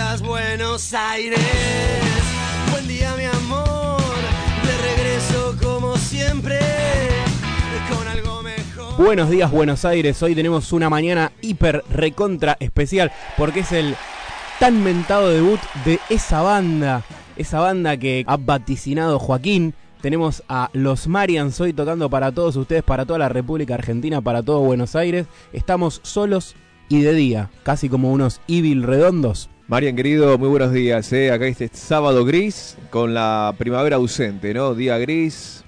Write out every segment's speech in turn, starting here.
días, Buenos Aires. Buen día, mi amor. De regreso como siempre. Con algo mejor. Buenos días Buenos Aires, hoy tenemos una mañana hiper recontra especial porque es el tan mentado debut de esa banda, esa banda que ha vaticinado Joaquín. Tenemos a los Marians hoy tocando para todos ustedes, para toda la República Argentina, para todo Buenos Aires. Estamos solos y de día, casi como unos evil redondos. Marian, querido, muy buenos días. ¿eh? Acá este sábado gris con la primavera ausente, ¿no? Día gris,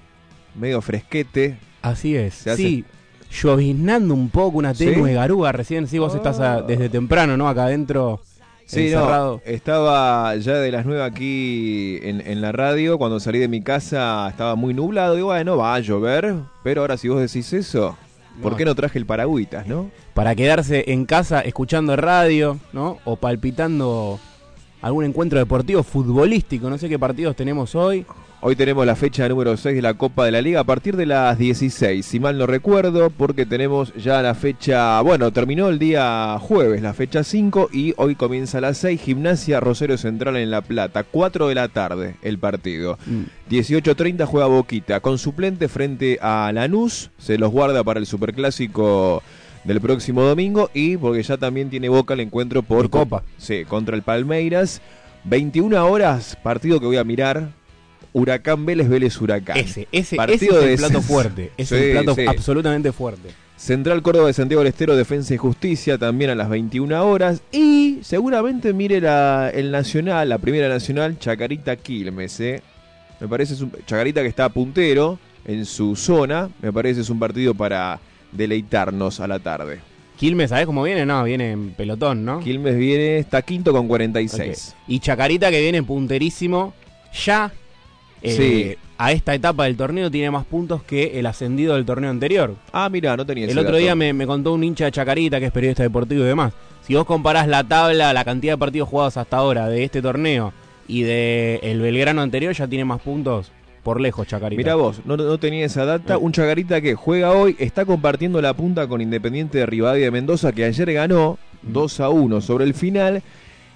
medio fresquete. Así es, Se hace- sí. Lloviznando un poco, una tenue ¿Sí? garuga recién. Sí, vos estás a- desde temprano, ¿no? Acá adentro. Sí, no, estaba ya de las 9 aquí en, en la radio. Cuando salí de mi casa estaba muy nublado. Y bueno, va a llover. Pero ahora, si vos decís eso, ¿por No. qué no traje el paragüitas, no? para quedarse en casa escuchando radio, ¿no? O palpitando algún encuentro deportivo futbolístico. No sé qué partidos tenemos hoy. Hoy tenemos la fecha número 6 de la Copa de la Liga a partir de las 16, si mal no recuerdo, porque tenemos ya la fecha, bueno, terminó el día jueves, la fecha 5, y hoy comienza a las 6, Gimnasia Rosario Central en La Plata, 4 de la tarde el partido. Mm. 18.30 juega Boquita, con suplente frente a Lanús, se los guarda para el Superclásico del próximo domingo, y porque ya también tiene Boca el encuentro por Copa. Sí, contra el Palmeiras. 21 horas, partido que voy a mirar. Huracán Vélez, Vélez Huracán. Ese, ese, Partido ese es el plato fuerte. Es Sí, el plato sí. absolutamente fuerte. Central Córdoba de Santiago del Estero, Defensa y Justicia, también a las 21 horas. Y seguramente mire la, el Nacional, la primera Nacional, Chacarita Quilmes. ¿eh? Me parece es un, Chacarita que está puntero en su zona. Me parece es un partido para deleitarnos a la tarde. Quilmes, ¿sabés cómo viene? No, viene en pelotón, ¿no? Quilmes viene, está quinto con 46. Ok. Y Chacarita que viene punterísimo. Ya eh, Sí. a esta etapa del torneo tiene más puntos que el ascendido del torneo anterior. Ah, mira, no tenía El ese otro dato. día me, me contó un hincha de Chacarita, que es periodista deportivo y demás. Si vos comparás la tabla, la cantidad de partidos jugados hasta ahora de este torneo y de el Belgrano anterior, ya tiene más puntos por lejos Chacarita. Mira vos, no, no tenía esa data. Un Chacarita que juega hoy, está compartiendo la punta con Independiente de Rivadavia de Mendoza, que ayer ganó Mm. 2 a 1 sobre el final.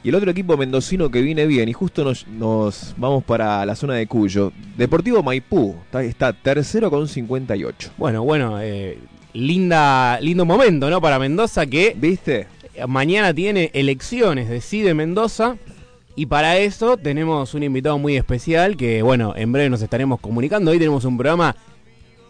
Y el otro equipo mendocino que viene bien, y justo nos, nos vamos para la zona de Cuyo. Deportivo Maipú, está, está tercero con 58. Bueno, bueno, eh, linda, lindo momento, ¿no? Para Mendoza que ¿Viste? mañana tiene elecciones, decide Mendoza. Y para eso tenemos un invitado muy especial que, bueno, en breve nos estaremos comunicando. Hoy tenemos un programa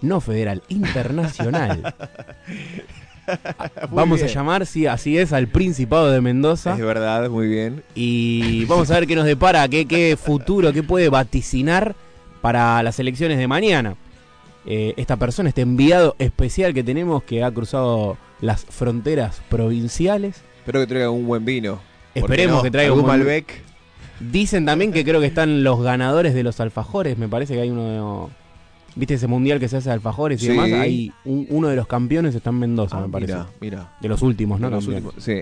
no federal, internacional. Vamos a llamar, sí, así es, al Principado de Mendoza. Es verdad, muy bien. Y vamos a ver qué nos depara, qué, qué futuro, qué puede vaticinar para las elecciones de mañana. Eh, esta persona, este enviado especial que tenemos que ha cruzado las fronteras provinciales. Espero que traiga un buen vino. ¿Por qué Esperemos no? que traiga un buen- Malbec. Dicen también que creo que están los ganadores de los alfajores. Me parece que hay uno. ¿Viste ese mundial que se hace de alfajores y Sí. demás? Un- uno de los campeones está en Mendoza, Ah, me parece. mira, mira. De los últimos, ¿no? Los Campeones. últimos- sí.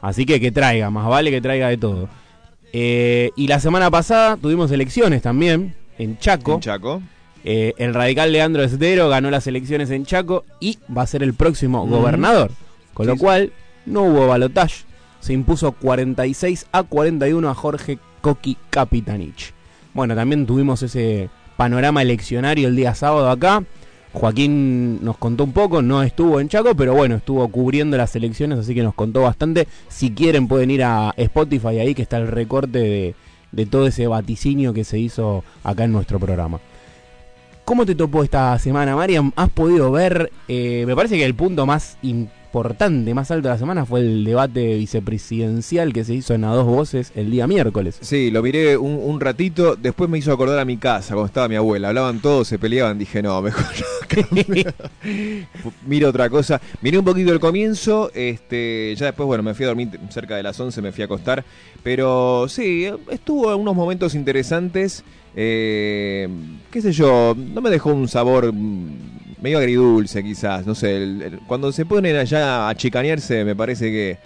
Así que que traiga, más vale que traiga de todo. Eh, y la semana pasada tuvimos elecciones también en Chaco. En Chaco. Eh, el radical Leandro Esdero ganó las elecciones en Chaco y va a ser el próximo gobernador. Con lo Sí, cual no hubo balotaje. Se impuso 46 a 41 a Jorge Coqui Capitanich. Bueno, también tuvimos ese panorama eleccionario el día sábado acá. Joaquín nos contó un poco, no estuvo en Chaco, pero bueno, estuvo cubriendo las elecciones, así que nos contó bastante. Si quieren pueden ir a Spotify ahí, que está el recorte de, de todo ese vaticinio que se hizo acá en nuestro programa. ¿Cómo te topó esta semana, Mariam? ¿Has podido ver? eh, me parece que el punto más importante, más alto de la semana fue el debate vicepresidencial que se hizo en a dos voces el día miércoles. Sí, lo miré un, un ratito, después me hizo acordar a mi casa, cuando estaba mi abuela. Hablaban todos, se peleaban, dije, no, mejor miro otra cosa. Miré un poquito el comienzo, este, ya después, bueno, me fui a dormir cerca de las 11, me fui a acostar. Pero sí, estuvo en unos momentos interesantes. Eh, qué sé yo, no me dejó un sabor mm, medio agridulce quizás, no sé. el- cuando se ponen allá a chicanearse, me parece que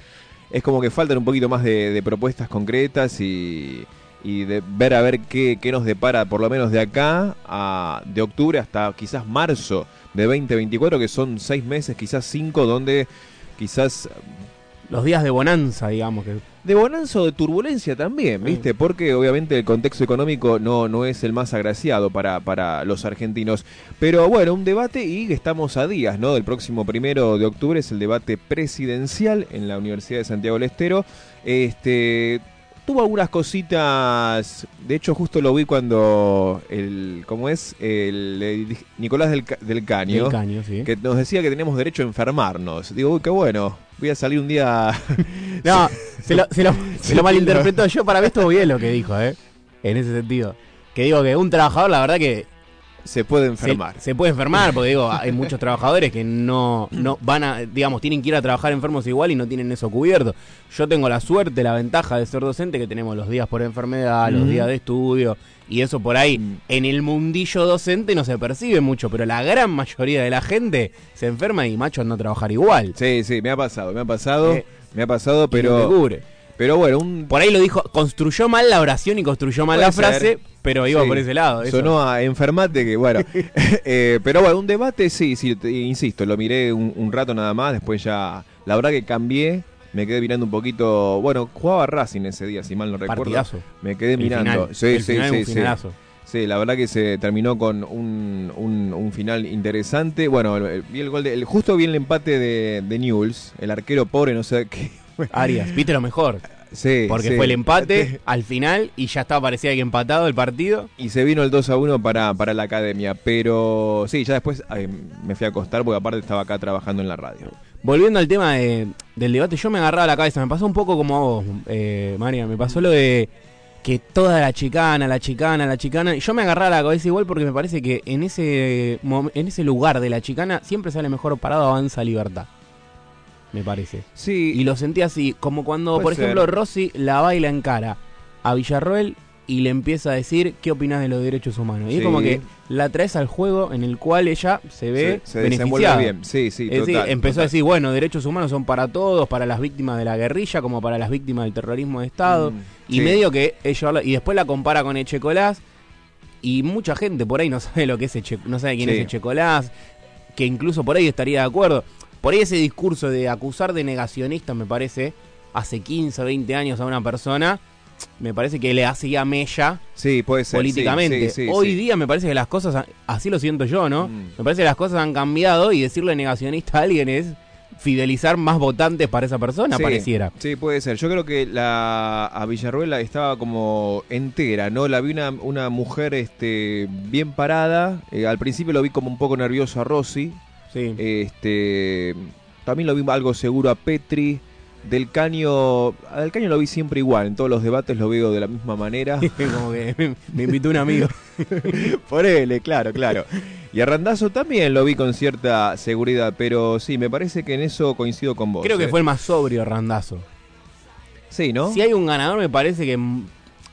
es como que faltan un poquito más de, de propuestas concretas y, y de ver a ver qué, qué nos depara, por lo menos de acá, a, de octubre hasta quizás marzo de 2024, que son seis meses, quizás cinco, donde quizás los días de bonanza, digamos. que De bonanza o de turbulencia también, ¿viste? Porque obviamente el contexto económico no, no es el más agraciado para, para los argentinos. Pero bueno, un debate y estamos a días, ¿no? Del próximo primero de octubre es el debate presidencial en la Universidad de Santiago del Estero. Este. Tuvo algunas cositas, de hecho justo lo vi cuando el, ¿cómo es? El, el Nicolás del, del Caño, del caño, sí. que nos decía que tenemos derecho a enfermarnos. Digo, uy, qué bueno, voy a salir un día No, se lo, se lo, se lo malinterpretó. Yo para mí estuvo bien lo que dijo, ¿eh? En ese sentido. Que digo que un trabajador, la verdad que se puede enfermar. se puede enfermar, porque digo, hay muchos trabajadores que no, no van a, digamos, tienen que ir a trabajar enfermos igual y no tienen eso cubierto. Yo tengo la suerte, la ventaja de ser docente, que tenemos los días por enfermedad, los días de estudio, y eso por ahí, Mm. en el mundillo docente no se percibe mucho, pero la gran mayoría de la gente se enferma y macho anda a trabajar igual. Sí, sí, me ha pasado, me ha pasado, Eh, me ha pasado, pero, pero bueno, un Por ahí lo dijo, construyó mal la oración y construyó mal Puede la frase, ser. pero iba Sí, por ese lado. eso. Sonó a enfermate que bueno. Eh, pero bueno, un debate, sí, sí, te- insisto, lo miré un, un rato nada más, después ya, la verdad que cambié, me quedé mirando un poquito, bueno, jugaba Racing ese día, si mal no recuerdo. Partidazo. Me quedé El mirando. final, Sí, el sí, final sí, un finalazo. Sí, la verdad que se terminó con un, un, un final interesante. Bueno, vi el gol de, el, justo vi el empate de, de Newell's, el arquero pobre, no sé qué. Arias, viste lo mejor. Sí, Porque sí. fue el empate al final y ya estaba, parecía que empatado el partido. Y se vino el 2 a 1 para, para la academia. Pero sí, ya después me fui a acostar porque aparte estaba acá trabajando en la radio. Volviendo al tema de- del debate, yo me agarraba la cabeza. Me pasó un poco como a vos, eh, María. Me pasó lo de que toda la chicana, la chicana, la chicana. Y yo me agarraba la cabeza igual porque me parece que en ese, en ese lugar de la chicana siempre sale mejor parado Avanza Libertad. Me parece. Sí, Y lo sentí así, como cuando, por ejemplo. Rossi la baila en cara a Villarroel y le empieza a decir qué opinas de los derechos humanos. Y Sí. es como que la traes al juego en el cual ella se ve se, se beneficiada. bien. Sí, sí, Es decir, empezó total. a decir, bueno, derechos humanos son para todos, para las víctimas de la guerrilla, como para las víctimas del terrorismo de Estado. Mm, y sí. medio que ella y después la compara con Echecolás y mucha gente por ahí no sabe lo que es Eche, no sabe quién Sí. es Echecolás, que incluso por ahí estaría de acuerdo. Por ahí ese discurso de acusar de negacionista me parece hace 15 o 20 años a una persona me parece que le hacía mella Sí, puede ser. políticamente. sí, sí, Hoy día me parece que las cosas, han- así lo siento yo, ¿no? Mm. Me parece que las cosas han cambiado y decirle negacionista a alguien es fidelizar más votantes para esa persona, pareciera. Sí, puede ser. Yo creo que la a Villarruela estaba como entera, ¿no? La vi una, una mujer este, bien parada. Eh, al principio lo vi como un poco nervioso a Rossi. Sí. Este, también lo vi algo seguro a Petri. Del Caño, a Del Caño lo vi siempre igual, en todos los debates lo veo de la misma manera. como que me, me invitó un amigo. Por él, claro, claro. Y a Randazo también lo vi con cierta seguridad, pero sí, me parece que en eso coincido con vos. Creo que eh. fue el más sobrio Randazo. Sí, ¿no? Si hay un ganador, me parece que mm,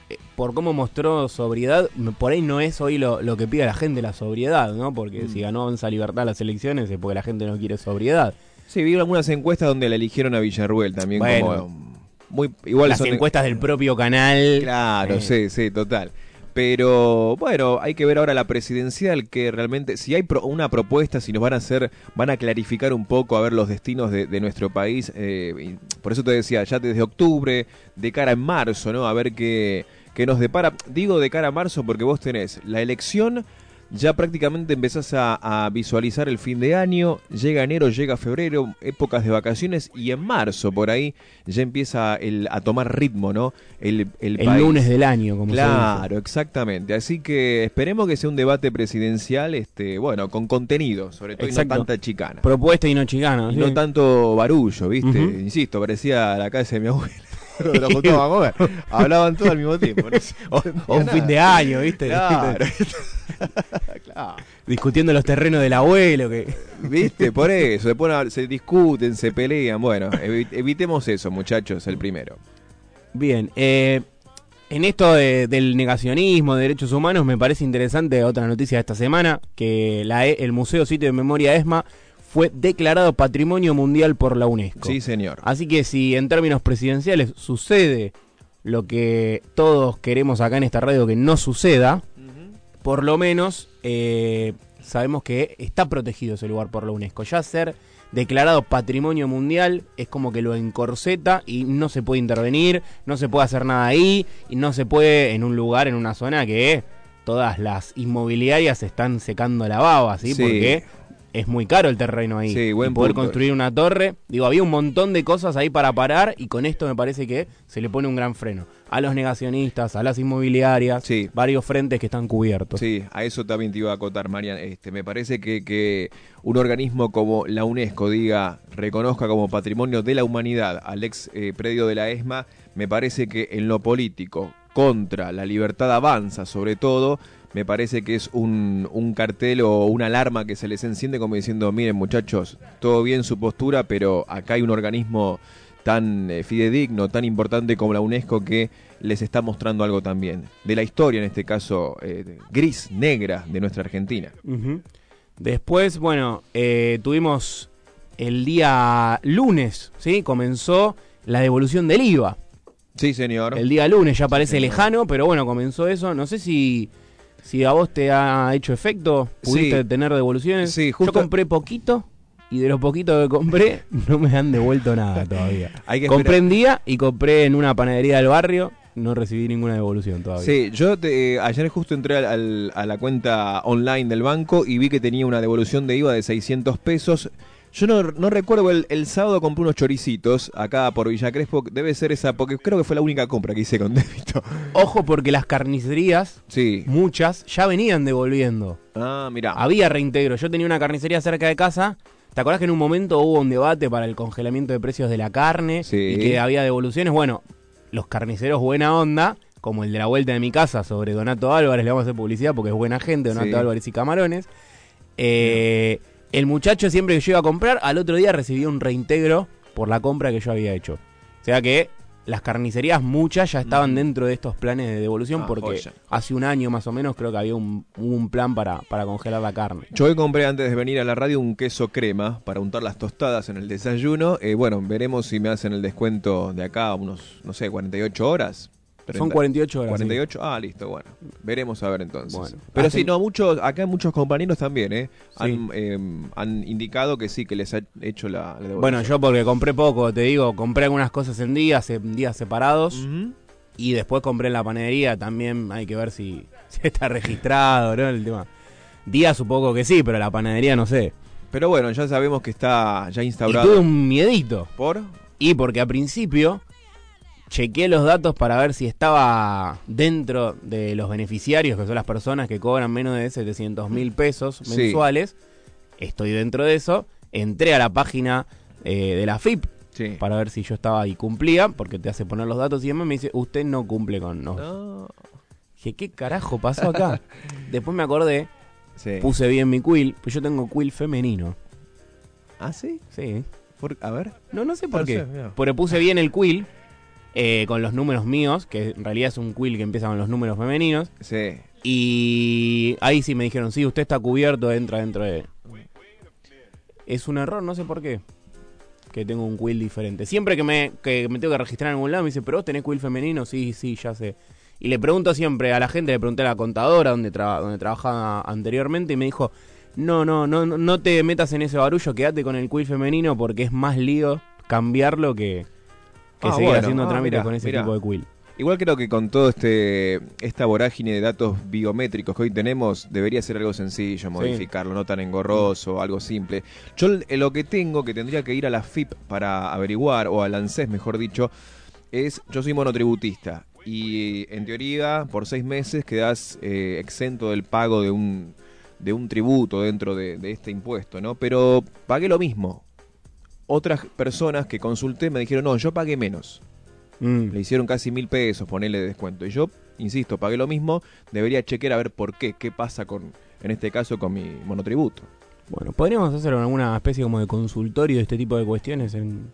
eh, por cómo mostró sobriedad, por ahí no es hoy lo, lo que pide la gente, la sobriedad, ¿no? Porque Mm. si ganó Avanza Libertad las elecciones es porque la gente no quiere sobriedad. Sí, vi algunas encuestas donde la eligieron a Villarruel también Bueno. como muy igual las son encuestas del propio canal. Claro, eh, sí, sí, total. Pero bueno, hay que ver ahora la presidencial que realmente si hay pro- una propuesta, si nos van a hacer, van a clarificar un poco a ver los destinos de, de nuestro país. eh, y por eso te decía, ya desde octubre, de cara en marzo, ¿no? A ver qué, qué nos depara. Digo de cara a marzo porque vos tenés la elección ya prácticamente empezás a, a visualizar el fin de año, llega enero, llega febrero, épocas de vacaciones y en marzo por ahí ya empieza el, a tomar ritmo, ¿no? El, el, el país. lunes del año, como se Claro, exactamente. Así que esperemos que sea un debate presidencial, este, bueno, con contenido, sobre todo y no tanta chicana. dice. Propuesta y no chicana. Y sí. no tanto barullo, ¿viste? Insisto, parecía la casa de mi abuela. A. Hablaban todos al mismo tiempo. no O, un nada. fin de año, ¿viste? Claro. claro. Discutiendo los terrenos del abuelo. que ¿Viste? Por eso, se, ponen se discuten, se pelean. Bueno, evi- evitemos eso, muchachos, el primero. Bien, eh, en esto de- del negacionismo de derechos humanos me parece interesante otra noticia de esta semana, que la E- el Museo Sitio de Memoria ESMA fue declarado Patrimonio Mundial por la UNESCO. Sí, señor. Así que si en términos presidenciales sucede lo que todos queremos acá en esta radio que no suceda, por lo menos eh, sabemos que está protegido ese lugar por la UNESCO. Ya ser declarado patrimonio mundial, es como que lo encorseta y no se puede intervenir, no se puede hacer nada ahí y no se puede en un lugar, en una zona que todas las inmobiliarias están secando la baba, ¿sí? Sí. Porque es muy caro el terreno ahí. Sí, buen y poder punto. construir una torre. Digo, había un montón de cosas ahí para parar y con esto me parece que se le pone un gran freno. A los negacionistas, a las inmobiliarias, Sí. varios frentes que están cubiertos. Sí, a eso también te iba a acotar, Marian. Este, me parece que, que un organismo como la UNESCO diga, reconozca como patrimonio de la humanidad al ex eh, predio de la ESMA, me parece que en lo político, contra la libertad avanza, sobre todo, me parece que es un, un cartel o una alarma que se les enciende como diciendo, miren muchachos, todo bien su postura, pero acá hay un organismo tan eh, fidedigno, tan importante como la UNESCO que les está mostrando algo también. De la historia, en este caso, eh, gris, negra de nuestra Argentina. Después, bueno, eh, tuvimos el día lunes, ¿sí? Comenzó la devolución del IVA. Sí, señor. El día lunes ya parece lejano, pero bueno, comenzó eso. No sé si, si a vos te ha hecho efecto, pudiste Sí. tener devoluciones. Sí, justo- Yo compré poquito y de lo poquito que compré no me han devuelto nada todavía. Hay que compré en día y compré en una panadería del barrio. No recibí ninguna devolución todavía. Sí, yo te- ayer justo entré al- al- a la cuenta online del banco y vi que tenía una devolución de IVA de 600 pesos. Yo no, no recuerdo, el, el sábado compré unos choricitos acá por Villa Crespo. Debe ser esa, porque creo que fue la única compra que hice con débito. Ojo porque las carnicerías, Sí. muchas, ya venían devolviendo. Ah, mira. Había reintegro. Yo tenía una carnicería cerca de casa. ¿Te acordás que en un momento hubo un debate para el congelamiento de precios de la carne Sí. y que había devoluciones? Bueno, los carniceros buena onda, como el de la vuelta de mi casa sobre Donato Álvarez, le vamos a hacer publicidad porque es buena gente, Donato Sí. Álvarez y Camarones. Eh, el muchacho siempre que yo iba a comprar, al otro día recibía un reintegro por la compra que yo había hecho. O sea que las carnicerías muchas ya estaban Mm. dentro de estos planes de devolución Ah, porque joya. hace un año más o menos creo que había un plan para, para congelar la carne. Yo hoy compré antes de venir a la radio un queso crema para untar las tostadas en el desayuno. Eh, bueno, veremos si me hacen el descuento de acá unos, no sé, 48 horas. Son 30. 48 horas. 48, ah, listo, bueno. Veremos a ver entonces. Bueno. Pero sí, no, muchos, acá muchos compañeros también, ¿eh? Sí. Han, eh, han indicado que sí, que les ha hecho la, la devolución. Bueno, yo porque compré poco, te digo, compré algunas cosas en días, en días separados y después compré en la panadería, también hay que ver si, si está registrado, ¿no? El tema. Día supongo que sí, pero la panadería no sé. Pero bueno, ya sabemos que está ya Y instaurado. tuve un miedito. ¿Por? Y porque a principio chequeé los datos para ver si estaba dentro de los beneficiarios, que son las personas que cobran menos de 700 mil pesos Sí. mensuales. Estoy dentro de eso. Entré a la página eh, de la FIP Sí. para ver si yo estaba y cumplía, porque te hace poner los datos y demás. Me dice, usted no cumple con nos. No. Dije, ¿qué carajo pasó acá? Después me acordé, Sí. puse bien mi quill, pues yo tengo quill femenino. ¿Ah, sí? Sí. Por- a ver. No, no sé por No qué. Porque puse bien el quill eh, con los números míos, que en realidad es un quill que empieza con los números femeninos. Sí. Y ahí sí me dijeron, sí, usted está cubierto, entra dentro de... Es un error, no sé por qué. Que tengo un quill diferente. Siempre que me, que me tengo que registrar en algún lado, me dice, pero vos tenés quill femenino, sí, sí, ya sé. Y le pregunto siempre a la gente, le pregunté a la contadora donde, traba- donde trabajaba anteriormente y me dijo, no, no, no, no- no te metas en ese barullo, quédate con el quill femenino porque es más lío cambiarlo que, que Ah, seguir bueno. haciendo Ah, trámites con ese mirá. tipo de quill. Igual creo que con todo este esta vorágine de datos biométricos que hoy tenemos, debería ser algo sencillo, modificarlo, no tan engorroso, algo simple. Yo l- lo que tengo, que tendría que ir a la FIP para averiguar, o al ANSES mejor dicho, es, yo soy monotributista y en teoría por seis meses quedas eh, exento del pago de un, de un tributo dentro de, de este impuesto, ¿no? Pero pagué lo mismo. Otras personas que consulté me dijeron, no, yo pagué menos. Mm. Le hicieron casi mil pesos ponerle de descuento. Y yo, insisto, pagué lo mismo. Debería chequear a ver por qué, qué pasa con, en este caso, con mi monotributo. Bueno, podríamos hacer alguna especie como de consultorio de este tipo de cuestiones en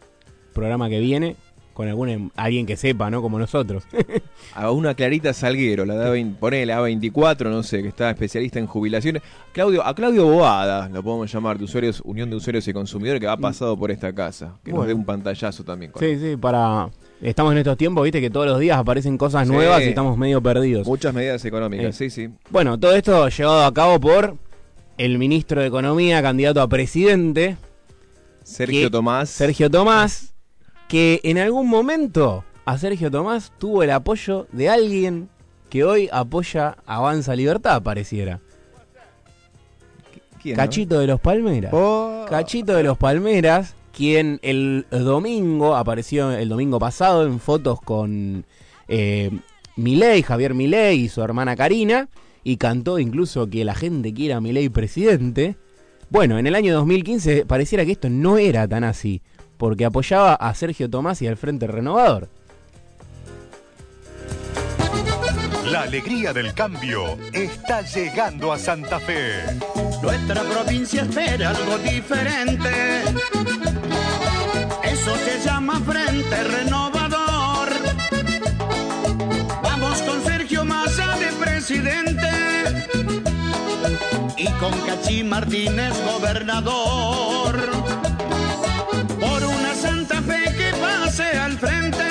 programa que viene con algún alguien que sepa, ¿no? Como nosotros. A una Clarita Salguero, la da 20, ponele A24, no sé, que está especialista en jubilaciones. Claudio, a Claudio Boada, lo podemos llamar, de usuarios, Unión de Usuarios y Consumidores, que ha pasado por esta casa. Que nos dé un pantallazo también. con- sí, sí, para... Estamos en estos tiempos, viste, que todos los días aparecen cosas Sí. nuevas y estamos medio perdidos. Muchas medidas económicas, sí, sí. Bueno, todo esto llevado a cabo por el ministro de Economía, candidato a presidente, Sergio que- Tomás. Sergio Tomás, que en algún momento a Sergio Tomás tuvo el apoyo de alguien que hoy apoya Avanza Libertad, pareciera. ¿Quién, no? Cachito de los Palmeras. Oh. Cachito de los Palmeras, quien el domingo apareció el domingo pasado en fotos con eh, Milei, Javier Milei y su hermana Karina, y cantó incluso que la gente quiera a Milei presidente. Bueno, en el año 2015 pareciera que esto no era tan así, porque apoyaba a Sergio Tomás y al Frente Renovador. La alegría del cambio está llegando a Santa Fe. Nuestra provincia espera algo diferente. Eso se llama Frente Renovador. Vamos con Sergio Massa de presidente y con Cachi Martínez gobernador. Pase al frente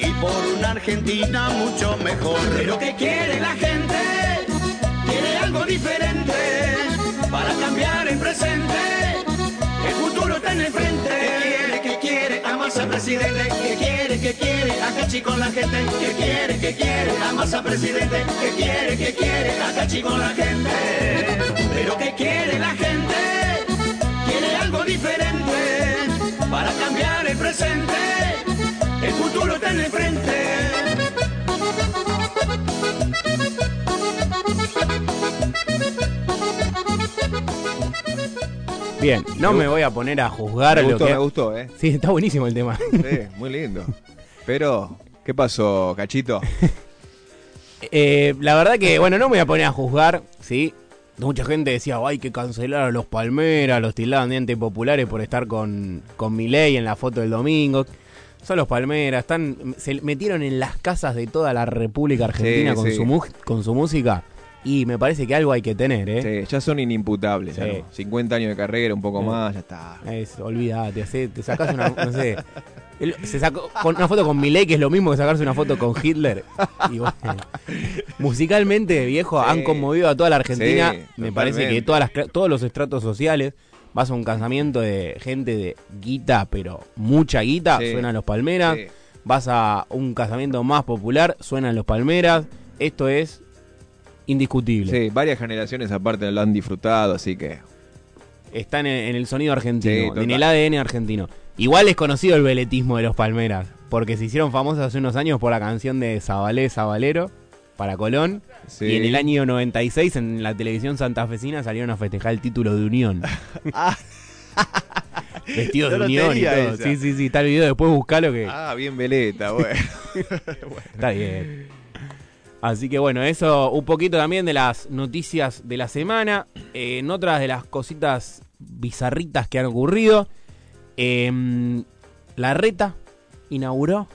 y por una Argentina mucho mejor. Pero ¿qué quiere la gente? Quiere algo diferente para cambiar el presente. El futuro está en el frente. ¿Qué quiere? ¿Qué quiere? A Massa presidente. ¿Qué quiere? ¿Qué quiere? A Cachi con la gente. ¿Qué quiere? ¿Qué quiere? A Massa presidente. ¿Qué quiere? ¿Qué quiere? A Cachi con la gente. Pero ¿qué quiere la gente? Para cambiar el presente. El futuro está en el frente. Bien, no me voy a poner a juzgar Me lo gustó, que... me gustó, ¿eh? Sí, está buenísimo el tema. Sí, muy lindo. Pero, ¿qué pasó, Cachito? Eh, la verdad que, bueno, no me voy a poner a juzgar, ¿sí? Mucha gente decía, "Oh, hay que cancelar a los Palmeras, los tildaban de antipopulares por estar con, con Milei en la foto del domingo. Son los Palmeras, están, se metieron en las casas de toda la República Argentina Sí, con, sí. Su mu- con su música y me parece que algo hay que tener, ¿eh? Sí, ya son inimputables. Sí. no. 50 años de carrera, un poco más, ya está. Es, olvídate, te sacas una, no sé, él se sacó con una foto con Milei que es lo mismo que sacarse una foto con Hitler. Y bueno, musicalmente, viejo, Sí. han conmovido a toda la Argentina. Sí, Me parece que todas las, todos los estratos sociales, vas a un casamiento de gente de guita, pero mucha guita, Sí. suenan los Palmeras. Vas a un casamiento más popular, suenan los Palmeras. Esto es indiscutible. Sí, varias generaciones aparte lo han disfrutado, así que. Están en, en el sonido argentino, en el ADN argentino. Igual es conocido el veletismo de los Palmeras, porque se hicieron famosos hace unos años por la canción de Zabalé Zabalero para Colón. Sí. Y en el año 96 en la televisión santafesina salieron a festejar el título de Unión. Vestidos Yo de Unión y todo. esa. Sí, sí, sí, está el video, después buscalo que Ah, bien veleta, bueno. está bien. Así que bueno, eso un poquito también de las noticias de la semana. Eh, en otras de las cositas bizarritas que han ocurrido. Em, la Reta inauguró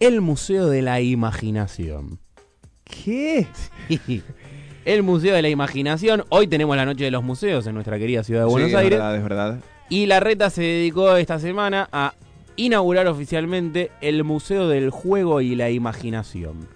el Museo de la Imaginación. ¿Qué? el Museo de la Imaginación. Hoy tenemos la Noche de los Museos en nuestra querida ciudad de Buenos Sí, Aires. Es verdad, es verdad. Y la reta se dedicó esta semana a inaugurar oficialmente el Museo del Juego y la Imaginación.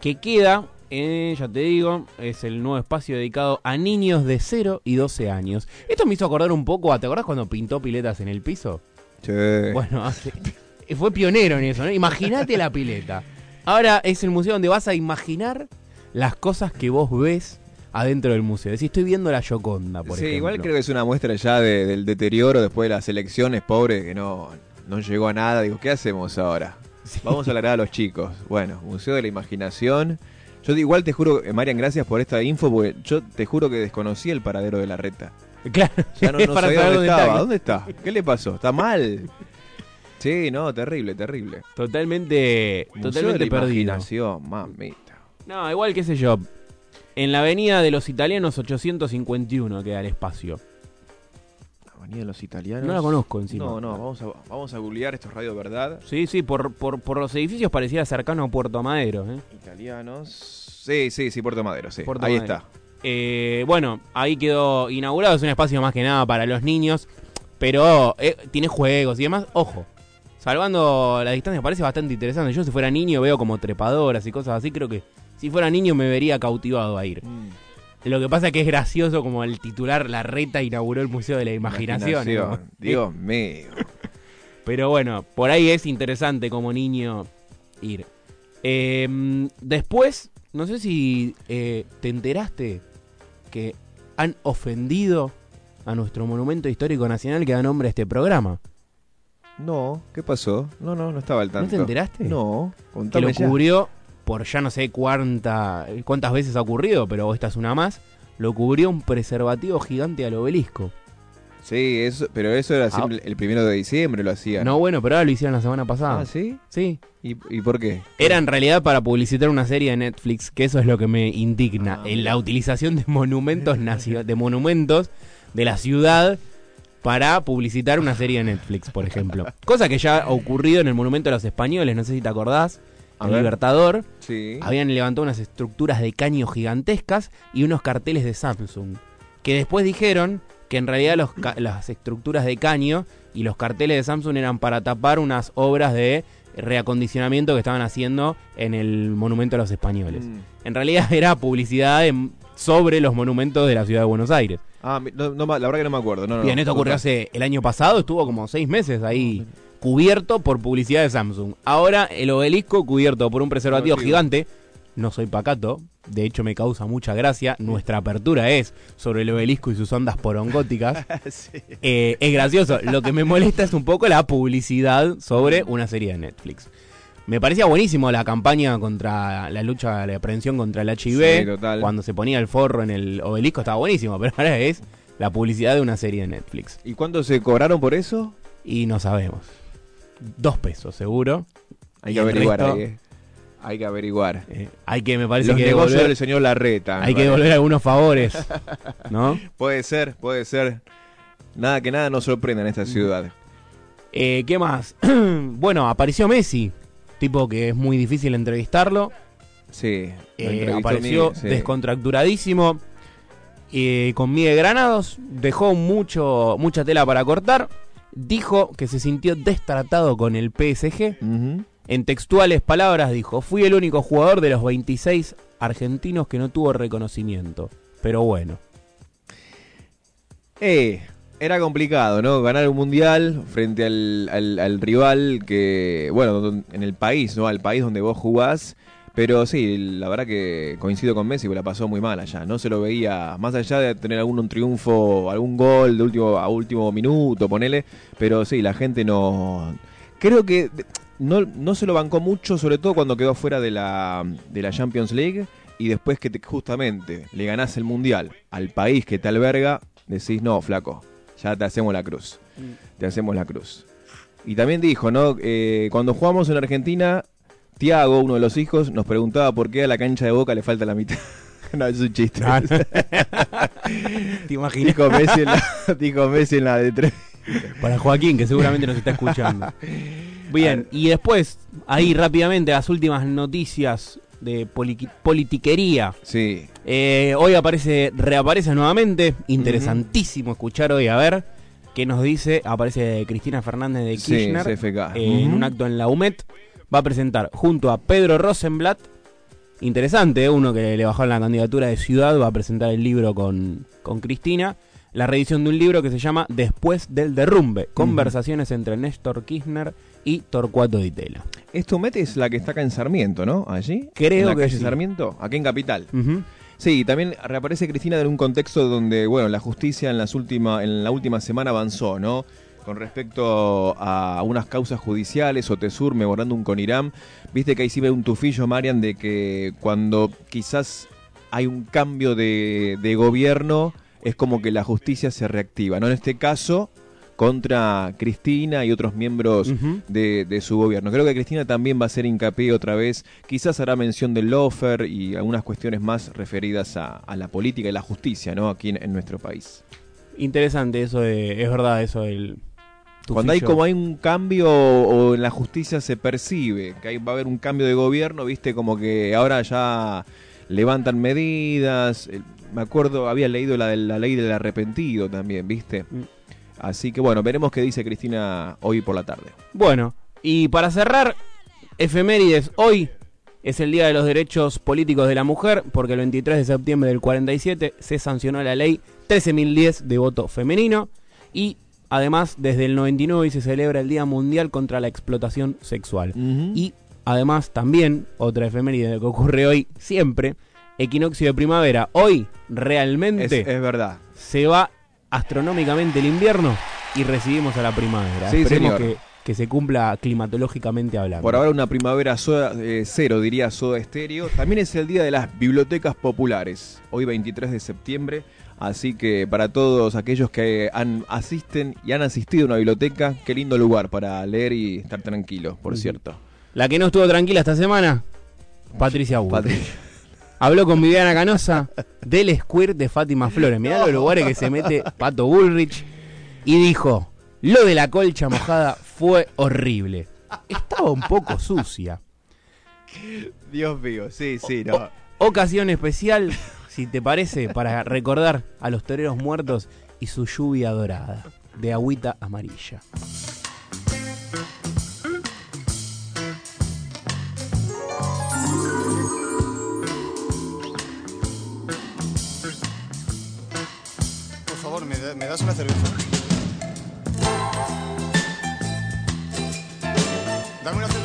Que queda, eh, ya te digo, es el nuevo espacio dedicado a niños de 0 y 12 años. Esto me hizo acordar un poco, a- ¿te acordás cuando pintó piletas en el piso? Che. Bueno, hace- fue pionero en eso, ¿no? Imagínate la pileta. Ahora es el museo donde vas a imaginar las cosas que vos ves adentro del museo. Decís, estoy viendo la Yoconda, por sí, ejemplo. igual creo que es una muestra ya de- del deterioro después de las elecciones, pobre, que no, no llegó a nada. Digo, ¿qué hacemos ahora? Vamos a alargar a los chicos. Bueno, Museo de la Imaginación. Yo igual te juro, eh, Marian, gracias por esta info, porque yo te juro que desconocí el paradero de la reta. Claro, Ya no, es no para sabía saber dónde estaba. está. ¿Dónde está? ¿Qué le pasó? ¿Está mal? Sí, no, terrible, terrible. Totalmente, Museo totalmente perdido. Imaginación, mamita. No, igual qué sé yo. En la avenida de los italianos 851 queda el espacio. Avenida de los Italianos. No la conozco encima. No, no, vamos a, vamos a googlear esto es Radio Verdad. Sí, sí, por, por, por los edificios pareciera cercano a Puerto Madero. ¿eh? Italianos. Sí, sí, sí, Puerto Madero, sí. Puerto Ahí Madero. está. Eh, bueno, ahí quedó inaugurado. Es un espacio más que nada para los niños. Pero eh, tiene juegos y demás. Ojo, salvando la distancia, parece bastante interesante. Yo, si fuera niño, veo como trepadoras y cosas así. Creo que si fuera niño me vería cautivado a ir. Lo que pasa es que es gracioso como el titular La Reta inauguró el Museo de la Imaginación. ¿no? Dios mío. Pero bueno, por ahí es interesante como niño ir. Eh, después, no sé si eh, te enteraste que han ofendido a nuestro monumento histórico nacional que da nombre a este programa. No, ¿qué pasó? No, no, no estaba al tanto. ¿No te enteraste? No, Que contame lo ya. cubrió por ya no sé cuánta, cuántas veces ha ocurrido, pero esta es una más. Lo cubrió un preservativo gigante al obelisco. Sí, eso, pero eso era Ah. siempre el primero de diciembre, lo hacían. No, bueno, pero ahora lo hicieron la semana pasada. Ah, ¿sí? Sí. ¿Y, ¿Y por qué? Era en realidad para publicitar una serie de Netflix, que eso es lo que me indigna. Ah, en la utilización de monumentos de monumentos de la ciudad para publicitar una serie de Netflix, por ejemplo. Cosa que ya ha ocurrido en el Monumento de los Españoles, no sé si te acordás. A El ver. Libertador. Sí. Habían levantado unas estructuras de caño gigantescas y unos carteles de Samsung. Que después dijeron que en realidad los las estructuras de caño y los carteles de Samsung eran para tapar unas obras de reacondicionamiento que estaban haciendo en el Monumento a los Españoles. Mm. En realidad era publicidad en- sobre los monumentos de la ciudad de Buenos Aires. Ah, no, no, la verdad que no me acuerdo. No, Bien, esto ocurrió hace el año pasado, estuvo como seis meses ahí cubierto por publicidad de Samsung. Ahora el obelisco cubierto por un preservativo gigante. No soy pacato, de hecho me causa mucha gracia. Nuestra apertura es sobre el obelisco y sus ondas porongóticas. Eh, es gracioso. Lo que me molesta es un poco la publicidad sobre una serie de Netflix. Me parecía buenísimo la campaña contra la lucha, la prevención contra el HIV. Sí, total. Cuando se ponía el forro en el obelisco estaba buenísimo, pero ahora es la publicidad de una serie de Netflix. ¿Y cuánto se cobraron por eso? Y no sabemos. Dos pesos, seguro. Hay Y que averiguar resto. Hay que averiguar. eh, hay que, me parece Los que negocios devolver, del señor Larreta. hay que devolver algunos favores, ¿no? Puede ser, puede ser. Nada que nada nos sorprenda en esta ciudad. Eh, ¿Qué más? bueno, apareció Messi, tipo que es muy difícil entrevistarlo. Sí. Eh, apareció sí. descontracturadísimo. eh, con Miguel Granados. Dejó mucho, mucha tela para cortar. Dijo que se sintió destratado con el PSG. En textuales palabras dijo, fui el único jugador de los 26 argentinos que no tuvo reconocimiento. Pero bueno, Eh, era complicado, ¿no? Ganar un mundial frente al, al- al rival que, bueno, en el país, ¿no? Al país donde vos jugás. Pero sí, la verdad que coincido con Messi, que la pasó muy mal allá. No se lo veía, más allá de tener algún un triunfo, algún gol de último, a último minuto, ponele. Pero sí, la gente no. Creo que no, no se lo bancó mucho, sobre todo cuando quedó fuera de la, de la Champions League. Y después que te- justamente le ganás el mundial al país que te alberga, decís, no, flaco, ya te hacemos la cruz. Te hacemos la cruz. Y también dijo, ¿no? Eh, cuando jugamos en Argentina, Tiago, uno de los hijos, nos preguntaba por qué a la cancha de Boca le falta la mitad. no, es un chiste. No, no. ¿te imaginas? dijo, Messi en la, dijo Messi en la de tres. Para Joaquín, que seguramente nos está escuchando. Bien, y después, ahí rápidamente, las últimas noticias de politiquería. Sí. Eh, hoy aparece, reaparece nuevamente. Interesantísimo escuchar hoy a ver qué nos dice. Aparece Cristina Fernández de Sí, Kirchner CFK. eh, en un acto en la UMET. Va a presentar junto a Pedro Rosenblatt. Interesante, eh, uno que le bajó la candidatura de Ciudad. Va a presentar el libro con, con Cristina. La reedición de un libro que se llama Después del derrumbe. Conversaciones entre Néstor Kirchner y Torcuato Di Tella. Esto Met es la que está acá en Sarmiento, ¿no? Allí. Creo ¿En la que calle sí. Sarmiento, aquí en Capital. Ujú. Sí, también reaparece Cristina en un contexto donde, bueno, la justicia en las última, en la última semana avanzó, ¿no? Con respecto a unas causas judiciales o Tesur, memorándum con Irán. Viste que ahí sí ve un tufillo, Marian, de que cuando quizás hay un cambio de, de gobierno, es como que la justicia se reactiva, ¿no? En este caso, contra Cristina y otros miembros de, de su gobierno. Creo que Cristina también va a hacer hincapié otra vez, quizás hará mención del lofer y algunas cuestiones más referidas a, a la política y la justicia, ¿no? Aquí en, en nuestro país. Interesante eso de, es verdad eso del Cuando hay como hay un cambio o en la justicia se percibe que hay, va a haber un cambio de gobierno, viste, como que ahora ya levantan medidas. Me acuerdo, había leído la, la ley del arrepentido también, viste. Mm. Así que bueno, veremos qué dice Cristina hoy por la tarde. Bueno, y para cerrar, efemérides, hoy Es el Día de los Derechos Políticos de la Mujer, porque el 23 de septiembre del 47 se sancionó la ley 13.010 de voto femenino. Y además, desde el 99 se celebra el Día Mundial contra la Explotación Sexual. Y además, también, otra efeméride que ocurre hoy siempre, equinoccio de primavera. Hoy, realmente, Es, es verdad. se va astronómicamente el invierno y recibimos a la primavera. Sí, Esperemos señor. que, que se cumpla climatológicamente hablando. Por ahora una primavera soda- eh, cero, diría Soda Estéreo. También es el día de las bibliotecas populares, hoy 23 de septiembre. Así que para todos aquellos que han, asisten y han asistido a una biblioteca, qué lindo lugar para leer y estar tranquilo, por cierto. La que no estuvo tranquila esta semana, Patricia Bullrich. Patricia. Habló con Viviana Canosa del squirt de Fátima Flores. Mirá los lugares que se mete Pato Bullrich. Y dijo, lo de la colcha mojada fue horrible. Estaba un poco sucia. Dios mío, sí, sí, no. Ocasión especial, si te parece, para recordar a los toreros muertos y su lluvia dorada de agüita amarilla. Por favor, ¿me, da- me das una cerveza? Dame una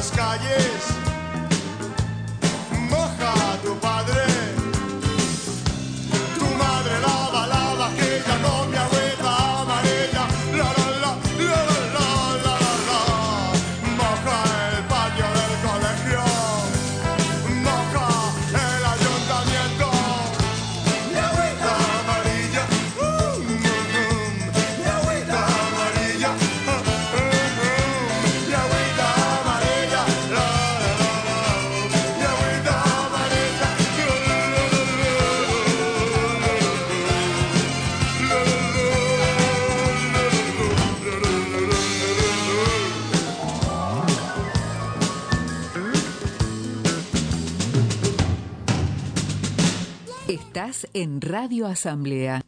las calles, en Radio Asamblea.